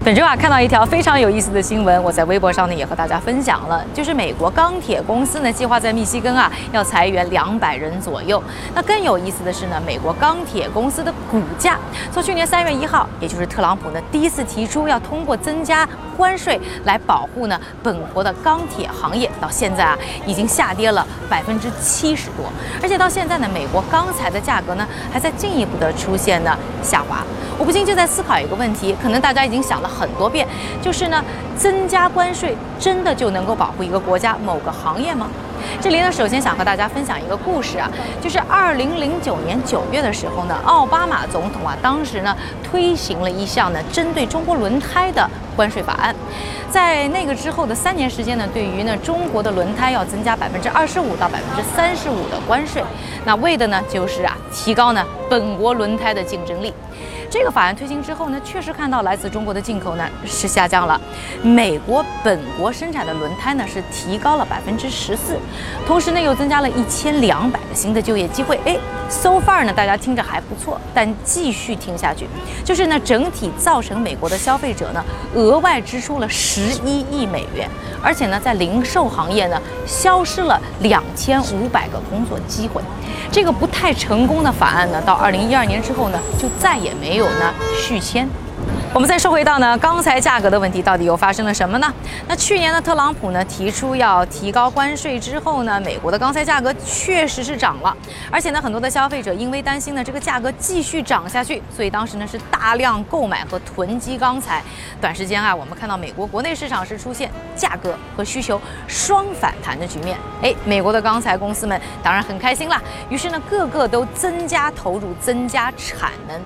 本周啊，看到一条非常有意思的新闻，我在微博上呢也和大家分享了，就是美国钢铁公司呢计划在密西根啊要裁员两百人左右。那更有意思的是呢，美国钢铁公司的股价从去年三月一号，也就是特朗普呢第一次提出要通过增加关税来保护呢本国的钢铁行业，到现在啊已经下跌了百分之七十多，而且到现在呢，美国钢材的价格呢还在进一步的出现呢下滑。我不禁就在思考一个问题，可能大家已经想了很多遍，就是呢，增加关税真的就能够保护一个国家某个行业吗？这里呢，首先想和大家分享一个故事啊，就是二零零九年九月的时候呢，奥巴马总统啊，当时呢推行了一项呢针对中国轮胎的关税法案，在那个之后的三年时间呢，对于呢中国的轮胎要增加百分之二十五到百分之三十五的关税，那为的呢就是啊提高呢本国轮胎的竞争力。这个法案推行之后呢，确实看到来自中国的进口呢是下降了，美国本国生产的轮胎呢是提高了百分之十四，同时呢又增加了一千两百个新的就业机会。哎，so far 呢大家听着还不错，但继续听下去，就是呢整体造成美国的消费者呢额外支出了十一亿美元，而且呢在零售行业呢消失了两千五百个工作机会。这个不太成功的法案呢，到二零一二年之后呢就再也没有。呢续签。我们再说回到呢钢材价格的问题，到底又发生了什么呢？那去年呢特朗普呢提出要提高关税之后呢，美国的钢材价格确实是涨了，而且呢很多的消费者因为担心呢这个价格继续涨下去，所以当时呢是大量购买和囤积钢材。短时间啊，我们看到美国国内市场是出现价格和需求双反弹的局面。哎，美国的钢材公司们当然很开心啦，于是呢个个都增加投入，增加产能。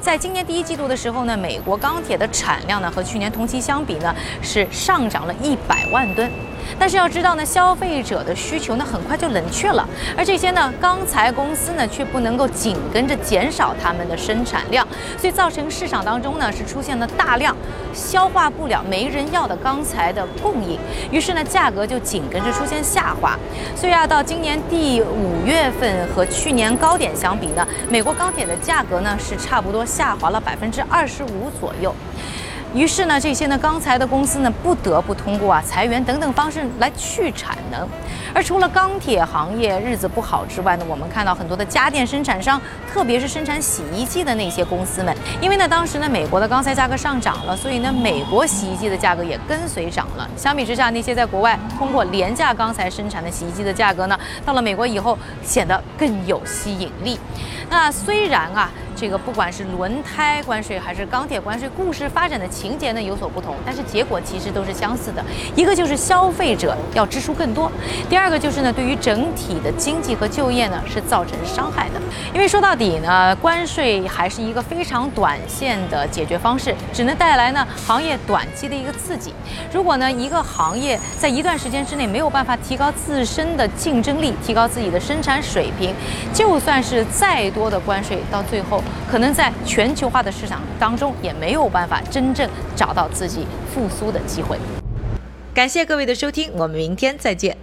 在今年第一季度的时候呢，美国钢钢铁的产量呢，和去年同期相比呢，是上涨了一百万吨。但是要知道呢，消费者的需求呢很快就冷却了，而这些呢钢材公司呢却不能够紧跟着减少他们的生产量，所以造成市场当中呢是出现了大量消化不了、没人要的钢材的供应，于是呢价格就紧跟着出现下滑。所以啊，到今年第五月份和去年高点相比呢，美国钢铁的价格呢是差不多下滑了百分之二十五左右右。于是呢，这些呢钢材的公司呢不得不通过啊裁员等等方式来去产能。而除了钢铁行业日子不好之外呢，我们看到很多的家电生产商，特别是生产洗衣机的那些公司们，因为呢当时呢美国的钢材价格上涨了，所以呢美国洗衣机的价格也跟随涨了。相比之下，那些在国外通过廉价钢材生产的洗衣机的价格呢，到了美国以后显得更有吸引力。那虽然啊。这个不管是轮胎关税还是钢铁关税，故事发展的情节呢有所不同，但是结果其实都是相似的。一个就是消费者要支出更多，第二个就是呢对于整体的经济和就业呢是造成伤害的。因为说到底呢，关税还是一个非常短线的解决方式，只能带来呢行业短期的一个刺激。如果呢一个行业在一段时间之内没有办法提高自身的竞争力，提高自己的生产水平，就算是再多的关税，到最后。可能在全球化的市场当中，也没有办法真正找到自己复苏的机会。感谢各位的收听，我们明天再见。